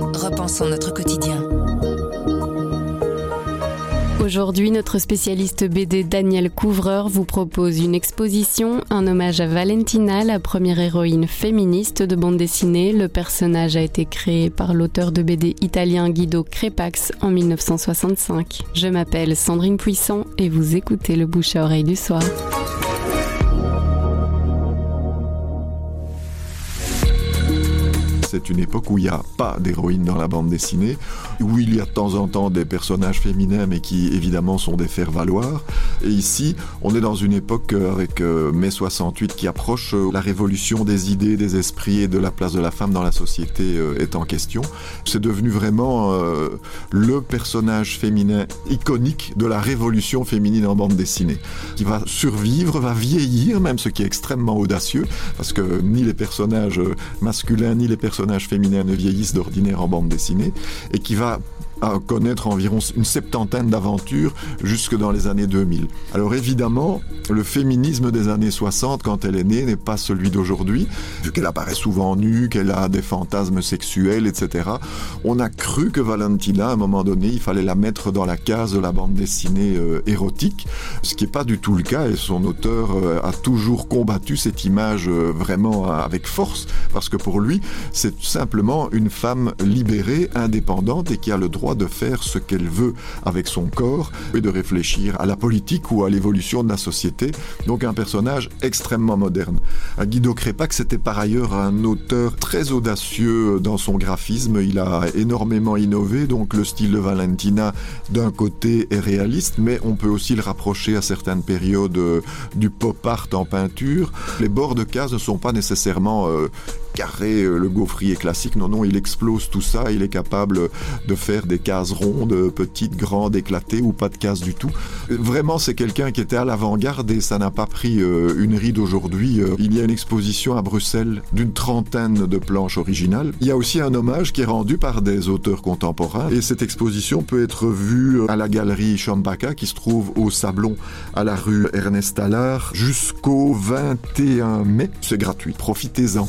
Repensons notre quotidien. Aujourd'hui, notre spécialiste BD Daniel Couvreur vous propose une exposition, un hommage à Valentina, la première héroïne féministe de bande dessinée. Le personnage a été créé par l'auteur de BD italien Guido Crepax en 1965. Je m'appelle Sandrine Puissant et vous écoutez le bouche à oreille du soir. C'est une époque où il n'y a pas d'héroïne dans la bande dessinée, où il y a de temps en temps des personnages féminins, mais qui évidemment sont des faire-valoir. Et ici, on est dans une époque euh, avec euh, mai 68 qui approche, euh, la révolution des idées, des esprits et de la place de la femme dans la société est en question. C'est devenu vraiment le personnage féminin iconique de la révolution féminine en bande dessinée, qui va survivre, va vieillir, même ce qui est extrêmement audacieux, parce que ni les personnages masculins ni les personnages personnages féminins ne vieillissent d'ordinaire en bande dessinée et qui va à connaître environ une septantaine d'aventures jusque dans les années 2000. Alors évidemment, le féminisme des années 60, quand elle est née, n'est pas celui d'aujourd'hui, vu qu'elle apparaît souvent nue, qu'elle a des fantasmes sexuels, etc. On a cru que Valentina, à un moment donné, il fallait la mettre dans la case de la bande dessinée euh, érotique, ce qui n'est pas du tout le cas, et son auteur euh, a toujours combattu cette image euh, vraiment avec force, parce que pour lui, c'est simplement une femme libérée, indépendante, et qui a le droit de faire ce qu'elle veut avec son corps et de réfléchir à la politique ou à l'évolution de la société. Donc un personnage extrêmement moderne. Guido Crépac, c'était par ailleurs un auteur très audacieux dans son graphisme. Il a énormément innové, donc le style de Valentina d'un côté est réaliste, mais on peut aussi le rapprocher à certaines périodes euh, du pop art en peinture. Les bords de cases ne sont pas nécessairement euh, carré, euh, le gaufrier classique. Non, non, il explose tout ça. Il est capable de faire des cases rondes, petites, grandes, éclatées ou pas de cases du tout. Vraiment, c'est quelqu'un qui était à l'avant-garde et ça n'a pas pris euh, une ride aujourd'hui. Euh, il y a une exposition à Bruxelles d'une trentaine de planches originales. Il y a aussi un hommage qui est rendu par des auteurs contemporains et cette exposition peut être vue à la galerie Champaka qui se trouve au Sablon à la rue Ernest Allard jusqu'au 21 mai. C'est gratuit. Profitez-en.